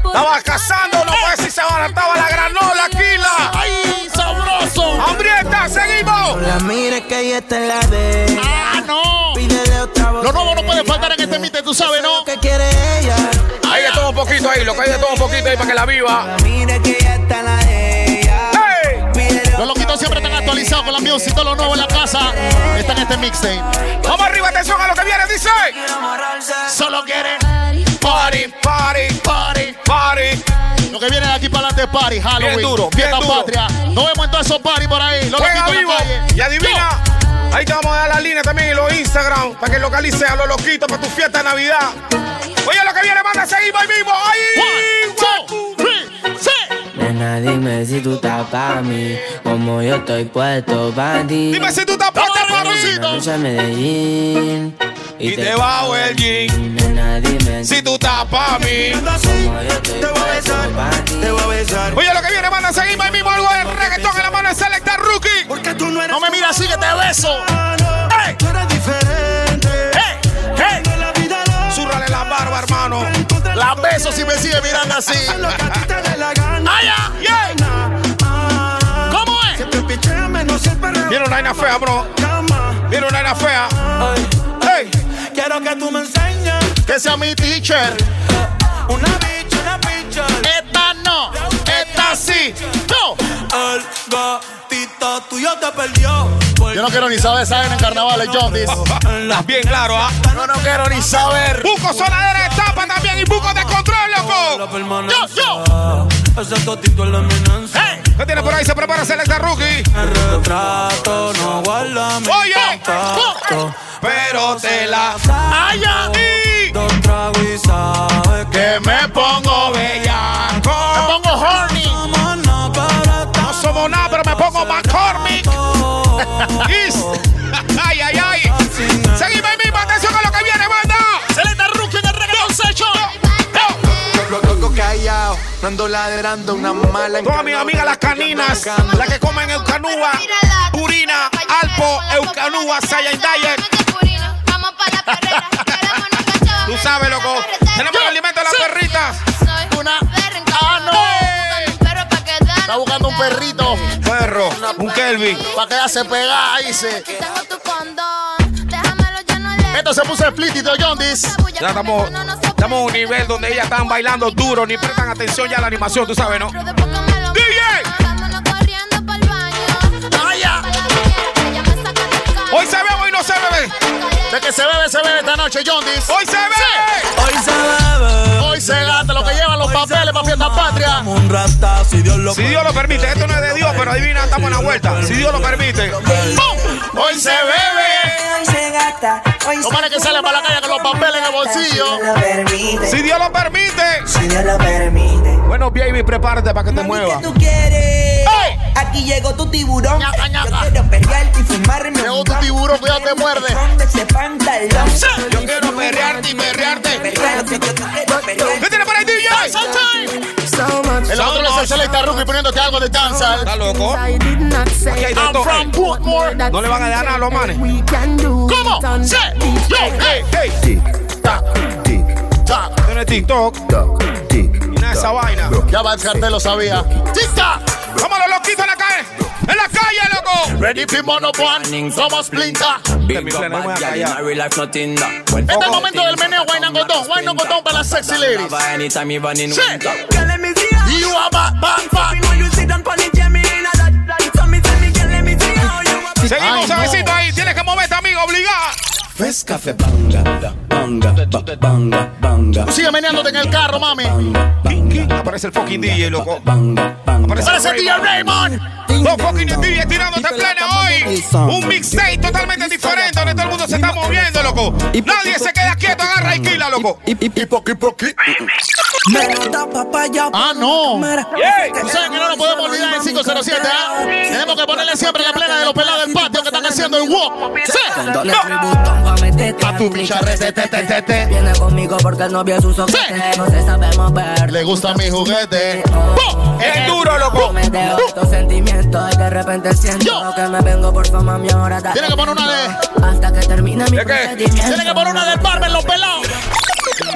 Estaba cazando, no puede si se barataba la granola, Kila. ¡Ay, sabroso! Hambrientas, seguimos. La mire que ella está en la de. ¡Ah, no! Pídele otra voz. Lo nuevo no puede faltar en este mite, tú sabes, ¿no? que quiere ella. Hay de todo un poquito ahí, lo que hay de todo un poquito ahí para que la viva. La mire que ella está en la Los loquitos siempre están actualizados con la music, todo lo nuevo en la casa. Está en este mixtape. Vamos arriba, atención a lo que viene, dice. Solo quieren Party, party, party. party. Lo que viene de aquí para adelante es party, Halloween, Bien duro, bien fiesta duro. patria. Nos vemos en todos esos party por ahí. Los Juega loquitos en vivo. la calle. Y adivina. Ahí te vamos a dar la línea también en los Instagram para que localices a los loquitos para tu fiesta de Navidad. Oye, lo que viene, manda, seguimos ahí mismo. One, Ahí. two, three, sí. Nena, dime si tú estás para mí, como yo estoy puesto para ti. Dime si tú estás puesta, mamacita. Noche a Medellín Y te bajo el jean. Nena, dime Si tú estás pa' mí. como yo estoy puesto para ti. Oye, lo que viene, manda, seguimos ahí mismo. Algo de reggaetón en la mano de Selecta Rookie. Porque tú no eres. No me mira así que te beso. La beso si me sigue mirando así. A. ¡Ay, ah, ¿Cómo es? Viene una fea, bro. Viene una fea. Quiero que tú me enseñes Que sea mi teacher. una bicha, una bicha. Esta no, esta sí. No. Gatito tuyo te perdió. Yo no quiero ni saber, saben en carnavales, John. Estás bien claro, ¿ah? Yo no quiero ni saber. Buco sonadera de tapa también y buco de control, loco. Yo, yo. Ese totito es la eminencia. Hey. ¿Qué tiene por ahí? Se prepara Selecta Rookie. El retrato no guarda mi Oye. contacto. Pero te la. ¡Ay, ya! Y Dos tragos y sabes que que me pongo bellaco. Ay, ay, ay. Seguimos ahí mismo. Atención a lo que viene, banda. Selecta Rookie en el reggaeton session. Los locos callados, no ando ladrando una mala Todas mis amigas las caninas, las que comen eucanúa, purina, alpo, eucanúa, Saiyan Diet. Vamos para la perrera, Tú sabes, loco. Tenemos el alimento de las perritas. Soy Una. Está buscando un perrito Perro, un Kelvin. para quedarse pegada, dice. Esto se puso explícito, John Diz. Ya estamos, estamos a un nivel donde ellas están bailando duro, ni prestan atención ya a la animación, tú sabes, ¿no? DJ. ¡Ay, ya! Hoy se bebe, hoy no se bebe. De que se bebe, se bebe esta noche, John Diz. Hoy se bebe. Hoy se bebe. Hoy se gasta lo que llevan los papeles para fiesta patria. Un rata, si Dios lo Si Dios lo permite, esto no es de Dios, pero adivina, estamos en la vuelta. Si Dios lo permite. ¡Pum! Hoy se bebe. Hoy se gasta, hoy que salen para la calle con los papeles en el bolsillo. Si Dios lo permite, Si Dios lo permite. Bueno, baby, prepárate para que te muevas. ¿qué tú quieres? Aquí llegó tu tiburón. Ñaca, ñaca. Yo quiero pelearte y fumarme Llegó tu tiburón, cuidado, te muerde. Pantalón. Yo quiero perrearte y perrearte. Perrearte ¿Qué tiene por ahí, DJ? El otro es el Selecta Rookie poniéndote algo de danza. ¿Está loco? I'm from Portmore. No le van a dar nada a los manes. ¿Cómo? Sí. Yo, hey, hey. Tiene TikTok. Y esa vaina. Ya va el cartel, lo sabía. ¡Tic-tac! Vamos los loquitos en la calle. En la calle, loco. Ready for mono one, somos Splinter. Este es el momento del meneo, Guaynangotón. Guaynangotón para las sexy ladies. Sí. You are back, back, back. Seguimos ahí. Tienes que moverte, amigo, obligado. Fresh café banga, banga, ba- banga, banga. Sigue meneándote en el carro, mami. Aparece el fucking DJ, loco. Aparece Parece el DJ Raymond. Los fucking DJ tirándote en plena hoy. Un mixtape totalmente diferente donde todo el mundo se está moviendo, loco. Nadie se queda quieto, agarra y quila, loco. Ah, no. Tú sabes que no nos podemos olvidar del 507, ¿ah? Tenemos que ponerle siempre la plena de los pelados del patio que están haciendo el walk. Sí. A tu bicharrete, te, te, te, te. Viene conmigo porque el novio es un soquete. No se sabemos ver. Le gusta mi juguete. Es duro, loco. Me dejo estos sentimientos y de repente siento que me vengo por fama mi hora. Tiene que poner una de. Hasta que termine mi ¿De qué? procedimiento. Tiene que poner una del barber, los pelados.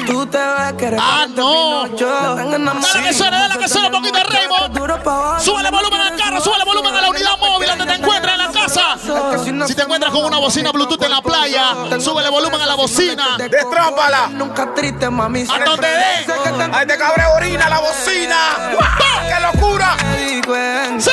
Tú te ves que eres Ah, no. yo. Dale que suene, dale que suene un poquito, Raymond. Súbele volumen al carro, súbele volumen a la unidad móvil donde te encuentras en la casa. Si te encuentras con una bocina Bluetooth en la playa, súbele volumen a la bocina. Destrámpala. Nunca triste, mami. A donde dé. Ahí te cabre orina la bocina. ¡Qué locura! Sí.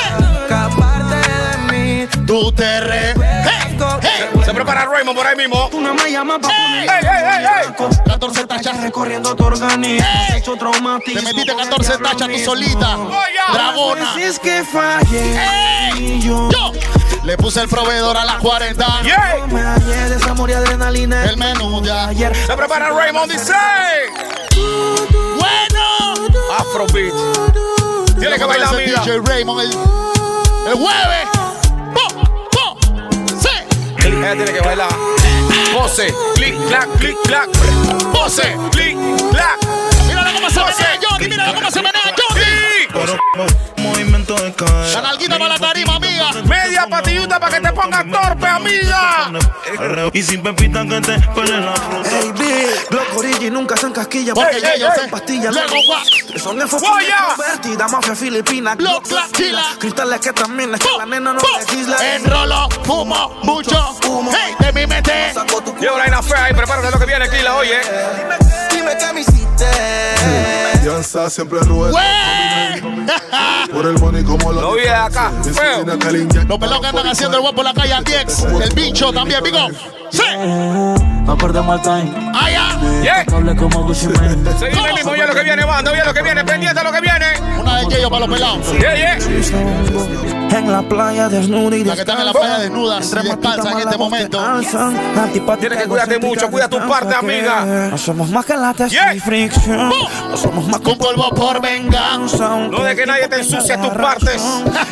Tú te re. Hey, hey. Se prepara Raymond por ahí mismo. Una me llama pa' Hey. ¡Ey, ey, ey, ey! 14 tachas. recorriendo tu organismo. Hey. Hecho traumatismo. Te metiste 14 tachas tú solita. Dragona. Es que fallé. Ey. Yo le puse el proveedor a las 40. ¡Yeah! Y adrenalina. El menú de ayer. Se prepara Raymond, dice. Bueno. Afrobeat. Tiene que bailar, Ese amiga. DJ Raymond el, el jueves. Ella tiene que bailar. Pose, clic, clac, clic, clac. Pose, clic, clac. Mira cómo se menea Johnny. Mira cómo se menea Johnny. Movimiento de cadera. La nalguita para la tarima, amiga. Media patillita para que te pongas torpe, amiga. Y sin pepita que te pele la fruta. Baby, Glock Origi nunca se encasquilla. Porque Ey, ya ey, yo ey. sé. Pastillas. Luego, guau. Son Guaya. convertida, mafia filipina. Glock, killer. Cristales que también es que la nena no legisla. Enrolo, fumo, mucho. Hey, de mi mente. Lleva la vaina fea y prepárate lo que viene, Kila, oye. Dime qué me hiciste. Fianza siempre rueda. Por el money como lo Lo vi acá, feo. Los pelados que andan haciendo el guapo por la calle Antiex. El bicho también, pico. Sí. No perdemos el time. Allá. Yeah. Hable como Gucci Mane. Seguimos ahí mismo, oye lo que viene, banda, oye lo que viene, pendiente a lo que viene. Una de ellos para los pelados. Yeah, yeah. En la playa desnuda y Las que están en la playa desnudas y descalzas en este momento. Tienes que cuidarte mucho, cuida tu parte, amiga. No somos más que la Yeah. y fricción. No somos más Con polvo por venganza. No de que nadie te ensucie tus partes.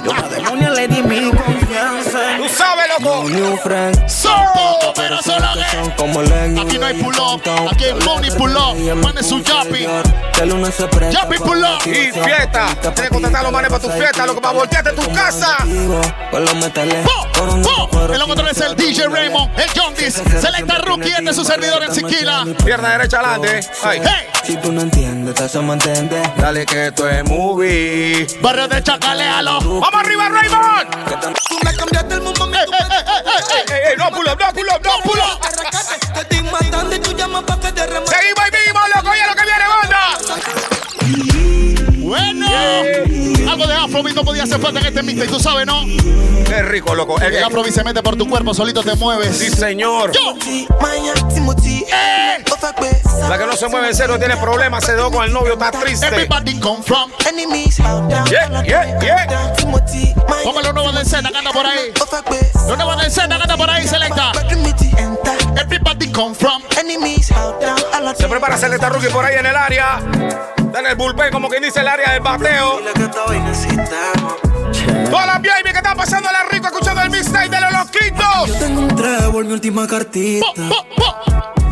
Yo a la demonia le di mi confianza. Tú sabes, loco. New friend. Son pocos, pero solo que. Aquí no hay pull up. Aquí hay money pull up. Mande su yapi. Que Yapi pull up. Y fiesta. Tienes que contratar a los manes para tu fiesta, loco, para voltearte tu casa. Po. El otro es el DJ Raymond. El John Dis. Selecta Rookie. Este es su servidor en Siquila. Pierna derecha adelante. Ay. Hey. Si tú no entiendes, te entender. Dale que esto es movie. Barrio de Chacalealo. ¡Vamos arriba, Raymond! Tú me cambiaste el mundo, me Ey, ey, ey, ey, ey. Ey, ey, no pull up, no pull up, no Hacer falta en este mixtape. Tú sabes, ¿no? Qué rico, loco. El Afrobeat se mete por tu cuerpo. Solito te mueves. Sí, señor. Yo. Eh. La que no se mueve en cero tiene problemas, se quedó con el novio, está triste. Everybody come from. Yeah, yeah, yeah. Póngale los nuevos de escena que anda por ahí. Los nuevos de escena que anda por ahí, selecta. Everybody come from. Se prepara Celesta Rookie por ahí en el área. Está en el bullpen, como quien dice, el área del bateo. Hola, baby, que está pasando la rico escuchando el mixtape de los loquitos. Tengo un trébol, mi última cartita.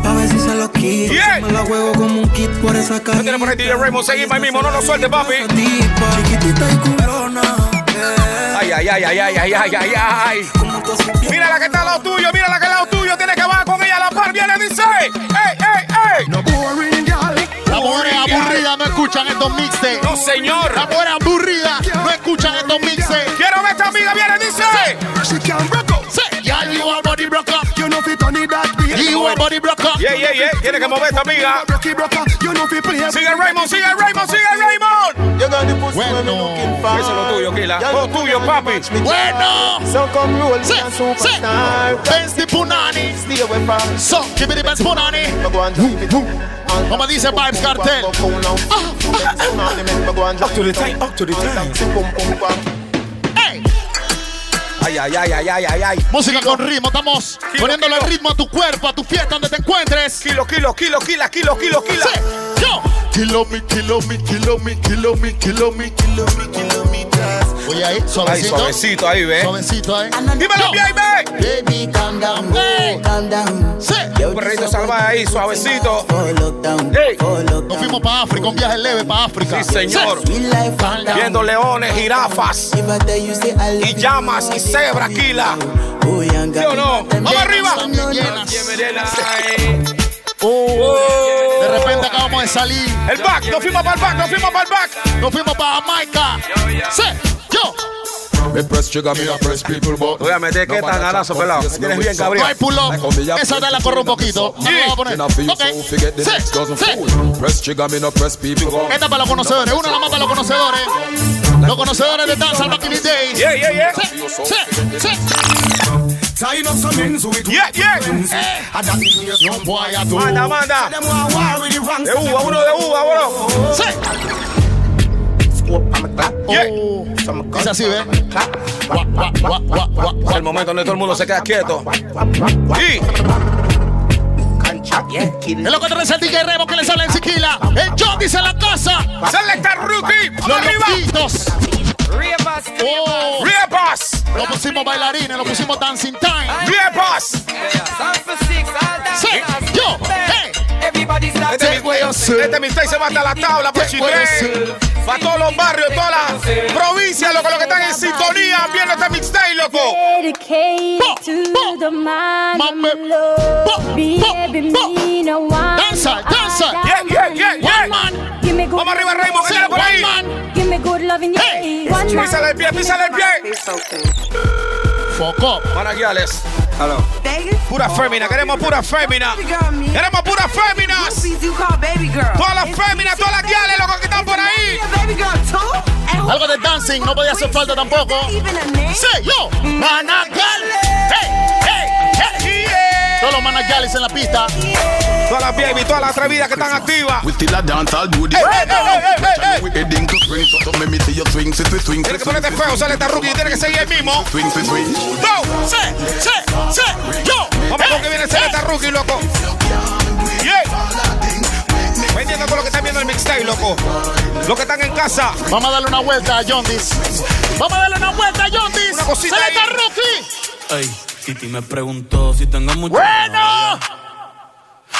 Pa' ver si se lo kit. Yeah. Me la juego como un kit por esa No caja. tiene por ahí DJ Raymond, seguimos ahí mismo, no lo suelte, papi. Chiquitita y culona. eh. Ay, ay, ay, ay, ay, ay, ay, ay, ay. Mira la que está al lado tuyo, mira la que está al lado tuyo, tienes que bajar con ella a la par, viene, dice. ¡Ey, ey, ey! No boring, aburridas no escuchan estos mixes. No, señor. Las mujeres aburridas no escuchan estos mixes. Quiero ver esta amiga, viene, dice. She can broke up. Say, yeah, you are body broke up. You know fi turn it that way. You are body broke up. Yeah, yeah, yeah. Tiene que mover esta amiga. Rocky broke up. You know fi play. Sigue Raymond, sigue Raymond, sigue Raymond. You got the pussy Bueno. Eso es lo tuyo, Kila. Todo tuyo, papi. Bueno. So come roll Say, me a superstar. Benz the punani. Stay away from. So, give me the Benz punani. Go and drive it. Como dice Vibes Cartel. Up to the time, up to the time. Hey. Ay, ay, ay, ay, ay, ay, ay. Música con ritmo, estamos Kilo, poniéndole kilo. ritmo a tu cuerpo, a tu fiesta, donde te encuentres. Kilo, kilo, kilo, kilo, kilo, kilo, kilo. Sí, yo. Kilo me, kilo me, kilo me, kilo me, kilo me, kilo me, kilómetros. Oye ahí, Ay, suavecito. suavecito ahí, ve. Suavecito ahí. Dímelo, Yo. baby. Baby, calm down, Hey. calm down. Sí. Un perrito salvaje ahí, suavecito. Hey. Nos fuimos para África, un viaje leve para África. Sí, señor. Viendo leones, jirafas y llamas y cebras, Kila. Oh, ¿Sí o no? Vamos arriba. Ay. Oh, de repente acabamos de salir. El back, nos fuimos para el back, nos fuimos para el back. Nos fuimos para Jamaica. Sí. Me press trigger, me a press people, but Voy a meter que tan garazo, pelado. Me Tienes bien, hay pull up. Esa te la corro un poquito. No la voy a poner. I Ok. so Sí. Press trigger, me no press people. Esta para los conocedores. Una nada más para los conocedores. Los conocedores de danza back in the days. Yeah, yeah, yeah. Sí, sí, sí. Tying up some ends with Yeah, yeah. Yo voy a tu. Manda, manda. De uva, uno de uva, bro. Sí. Yeah. Dice así, ¿ves? Es el momento donde todo el mundo se queda quieto. Y Es lo que trae el DJ Rebo que le sale en Siquila. El John dice la casa. Selecta Rookie. Vamos Los loquitos. Oh, Riepas. lo pusimos bailarines, lo pusimos dancing time. Riepas. Este mixtape se va hasta la tabla, por Chitré. Para todos los barrios, todas las provincias, loco, los que están en sintonía viendo este mixtape, loco. Danza, danza. Yeah, yeah, yeah, Vamos arriba, Raymond, que por ahí. Písale el pie, písale el pie. Foco. Managuiales. Pura fémina, queremos pura fémina. Queremos pura féminas. Todas las féminas, todas las guiales, loco, que están por ahí. Algo de dancing no podía hacer falta tampoco. Sí, yo. Managal. Hey, hey, hey. Yeah. Todos los managales en la pista. Todas las baby, todas las atrevidas que están activas. We still a dance, I'll do the Hey, hey, hey, hey, hey, hey. We heading to swing, so come me see you swing, sit we swing, Tienes que ponerte feo, sale esta rookie, tienes que seguir ahí mismo. swing, sit swing. Go. Sí, sí, sí. Yo. Vamos con que viene Hey, esta rookie, loco. Yeah. Vendiendo con lo que están viendo el mixtape, loco. Los que están en casa. Vamos a darle una vuelta a Jondis. Vamos a darle una vuelta a Jondis. Una cosita Selecta ahí. rookie. Ey, Titi me preguntó si tengo mucha Bueno.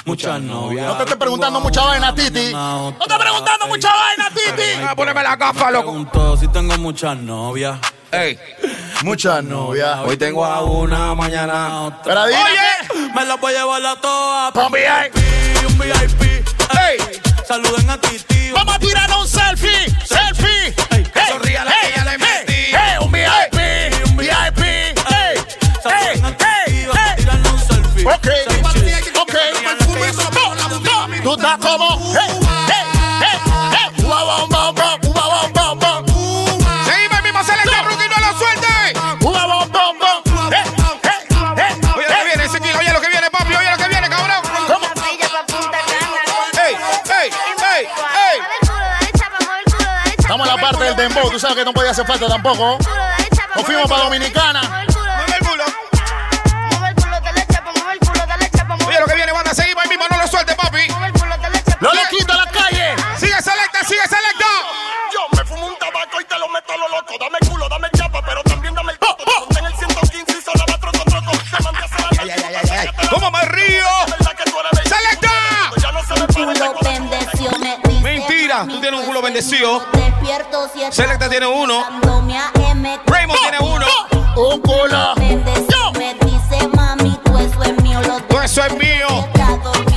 Muchas novias. No te estoy preguntando mucha vaina, Titi. No te estoy preguntando mucha vaina, Titi. Ah, Poneme la gafa, loco. Si tengo muchas novias. Ey. Muchas novias. Hoy tengo a una, mañana a otra. Oye. Me la voy a llevar a todas. Un VIP. Un VIP. Ey. Saluden a Titi. Vamos a tirar un selfie. Selfie. Tú sabes que no podía hacer falta tampoco. Nos fuimos para Dominicana. Mueve el culo. Oye lo que viene, banda, seguimos ahí mismo, no lo suelte, papi. Lo loquito a la calle. Sigue selecta, sigue selecta. Yo me fumo un tabaco y te lo meto a lo loco. Dame culo, dame chapa, pero también dame el coto. Te monté en el 115 y sonaba troco, troco. Te mandé a hacer la ¿Cómo me río? verdad que tú eres bella. ¡Selecta! Mira, tú tienes un culo bendecido. Selecta tiene uno. Raymond tiene uno. Un culo. Bendecido, me dice mami, tú eso es mío. Lo Todo eso es mío.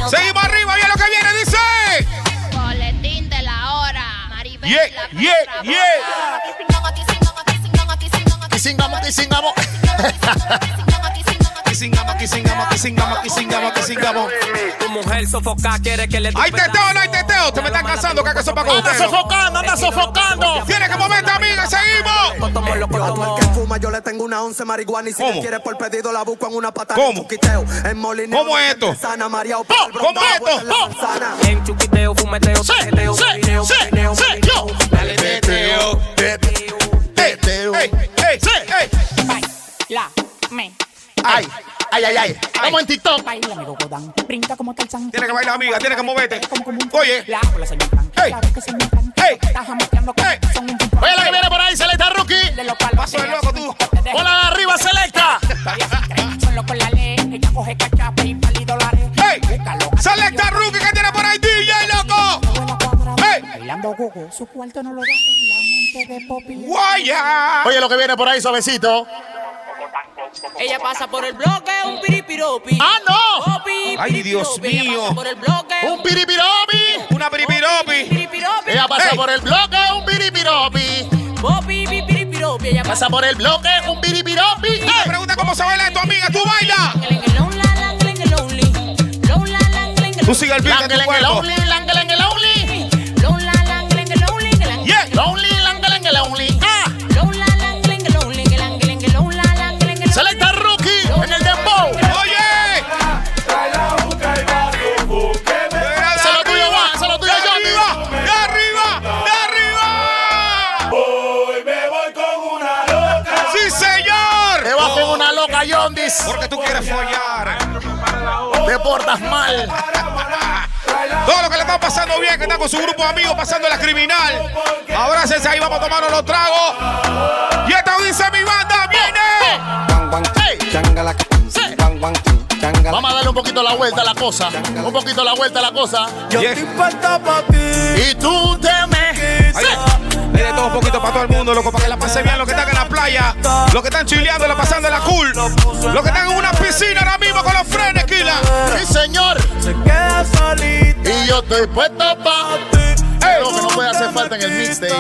Seguimos arriba, ya lo que viene, dice. Boletín de la hora. Maribel, Yeah, la yeah, perra. yeah. Kisingamo, kisingamo. Kisingamo, kisingamo, kisingamo, kisingamo, kisingamo. Tu mujer sofoca, quiere que le Hay teteo, no hay teteo. Te me están cansando, que sopa con Anda sofocando, anda sofocando. Tiene que moverte, amiga, seguimos. Yo a todo el que fuma, yo le tengo una once marihuana y si ¿Cómo? me quiere por pedido la busco en una patada. ¿Cómo? en chuquiteo, en molineo, ¿Cómo es esto? ¿Cómo esto? en chuquiteo, fumeteo, teteo, molineo, molineo. Dale teteo. Teteo. Ey, ey, ey. La, me. Ay, ay, ay, ay. Estamos en TikTok. Brinca como Tarzán. Tiene que bailar, amiga, tiene que moverte. Oye. Hey. Hey. Hey. Oye, la que viene por ahí, Selecta Rookie. Paso de loco, tú. Hola de arriba, Selecta. Solo con la ley. Ella coge cachapa y pali dólares. Hey. Selecta Rookie que tiene por ahí, DJ, loco. Hey. Bailando gogo. Su cuarto no lo da en la mente de Poppy. Guaya. Oye, lo que viene por ahí, suavecito. Ella pasa por el bloque, un piripiropi. ¡Ah, no! Popi, Ay, Dios mío. pasa por el bloque, Un piripiropi. Una piripiropi. piripiropi. Ella pasa Hey. por el bloque, un piripiropi. Popi, piripiropi. Ella pasa por el bloque, un piripiropi. Me pregunta cómo se baila esto, amiga. Tú baila. Tú sigue el beat de tu cuerpo. lonely, lonely. Yeah. Lonely, lonely. Ah. Selecta Porque tú quieres follar. Te portas mal. Todo lo que le está pasando bien, que está con su grupo de amigos pasando la criminal. Abrácense ahí, vamos a tomarnos los tragos. Y esto dice mi banda, viene. Sí. Vamos a darle un poquito la vuelta a la cosa. Un poquito la vuelta a la cosa. Yo estoy puesto pa' ti. Y tú te me. De todo un poquito para todo el mundo, loco, para que la pase bien. Los que están en la playa, los que están chileando, la pasando la cool. Los que están en una piscina ahora mismo con los frenes, Kila. Sí, señor. Se queda solita. Y yo estoy puesto pa' Lo que no puede hacer falta en el mixtape.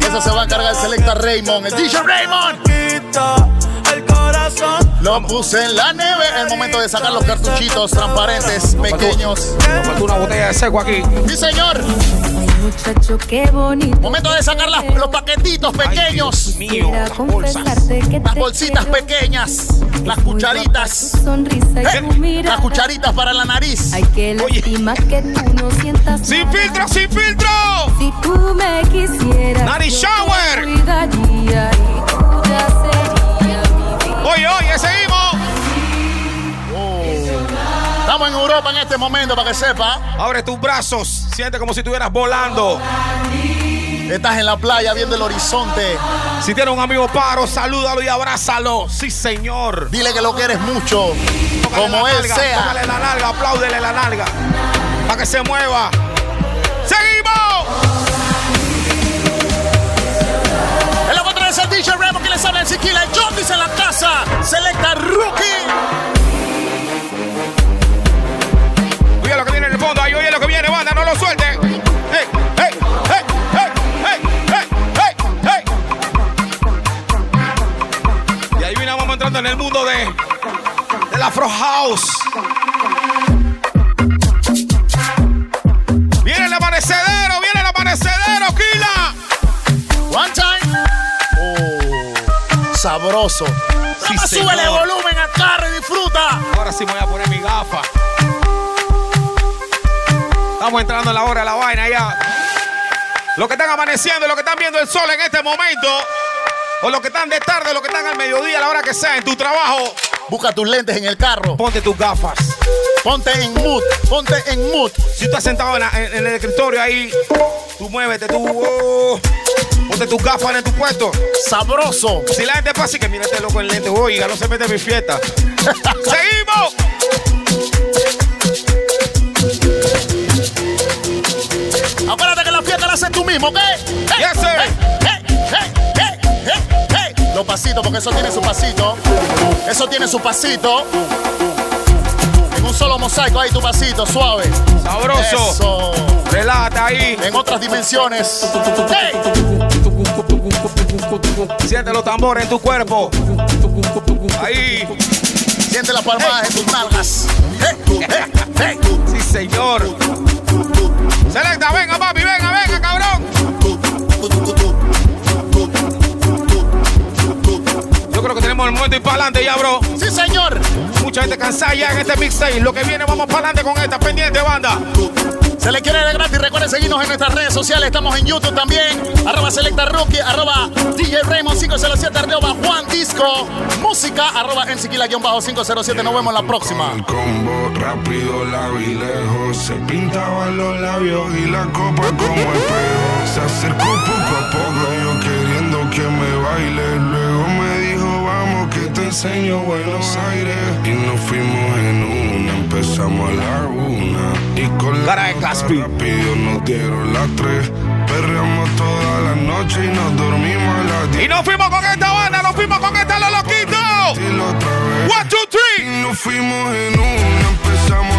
Eso se va a encargar el selecta Raymond, el DJ Raymond. Quita el corazón. Lo puse en la neve. El momento de sacar los cartuchitos transparentes, pequeños. Nos faltó una botella de seco aquí. Sí, señor. Muchacho, qué bonito. Momento de sacar las- los paquetitos pequeños. Mío, Quisiera las bolsas. que Las bolsitas quiero. pequeñas. Las cucharitas. tu sonrisa y Eh. Las cucharitas para la nariz. Ay, qué lástima que tú no sientas ¡Sin nada. filtro, sin filtro! Si tú me quisieras, Nari Shower. cuidaría y tú ya serías mi vida. Oye, oye, seguimos. Estamos en Europa en este momento para que sepa. Abre tus brazos, siente como si estuvieras volando. Estás en la playa viendo el horizonte. Si tienes un amigo paro, salúdalo y abrázalo. Sí, señor. Dile que lo quieres mucho. Tócale Como él nalga, sea. Tócale la nalga, apláudele la nalga. Para que se mueva. ¡Seguimos! La contra es el DJ Remo que les habla en Siquila. El John dice en la casa. Selecta Rookie. Lo que viene en el fondo, ahí oye lo que viene, banda, no lo suelte. ¡Hey, hey, hey, hey, hey, hey, hey, hey! Y ahí viene, vamos entrando en el mundo de del Afro House. Viene el amanecedero, viene el amanecedero, Kila. One time. Oh, sabroso. Sí, súbele volumen al carro y disfruta. Ahora sí me voy a poner mi gafa. Estamos entrando en la hora de la vaina ya. Los que están amaneciendo, los que están viendo el sol en este momento, o los que están de tarde, los que están al mediodía, a la hora que sea, en tu trabajo, Busca tus lentes en el carro. ponte tus gafas. Ponte en mood. Ponte en mood. Si tú estás sentado en, la- en- en el escritorio ahí, tú muévete, tú. oh, ponte tus gafas en tu puesto. Sabroso. Si la gente pasa y que mira este loco en lente, oiga, no se mete en mi fiesta. ¡Seguimos! Que la fiesta la ritmo, ¿ok? Hey, Yes, sir. hey, hey. Los pasitos, porque eso tiene su pasito. Eso tiene su pasito. En un solo mosaico hay tu pasito, suave. Sabroso. Eso. Relájate ahí. En otras dimensiones. Siente los tambores en tu cuerpo. Ahí. Siente las palmadas en tus nalgas. Sí, señor. Selecta, venga, papi, venga, venga, cabrón. Yo creo que tenemos el momento ir para adelante ya, bro. Sí, señor. Mucha gente cansada ya en este mixtape. Lo que viene, vamos para adelante con esta pendiente, banda. Se le quiere de gratis. Recuerden seguirnos en nuestras redes sociales. Estamos en YouTube también. Arroba Selecta Rookie, arroba DJ Raymond 507, arroba Juan Disco. Música, arroba Ensequila-507. Nos vemos la próxima. El combo rápido la vi lejos. Se pintaban los labios y la copa como espejo. Se acercó poco a poco, yo queriendo que me baile. Luego me dijo, vamos que te enseño Buenos Aires. Y nos fuimos en una, empezamos a la una. Y con Cara de la rápido nos dieron las tres. Perreamos toda la noche y nos dormimos a las Y diez. nos fuimos con esta banda, nos fuimos con esta. Y la vez. One, two, three. Y nos fuimos en una, empezamos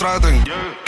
contraten. Yeah.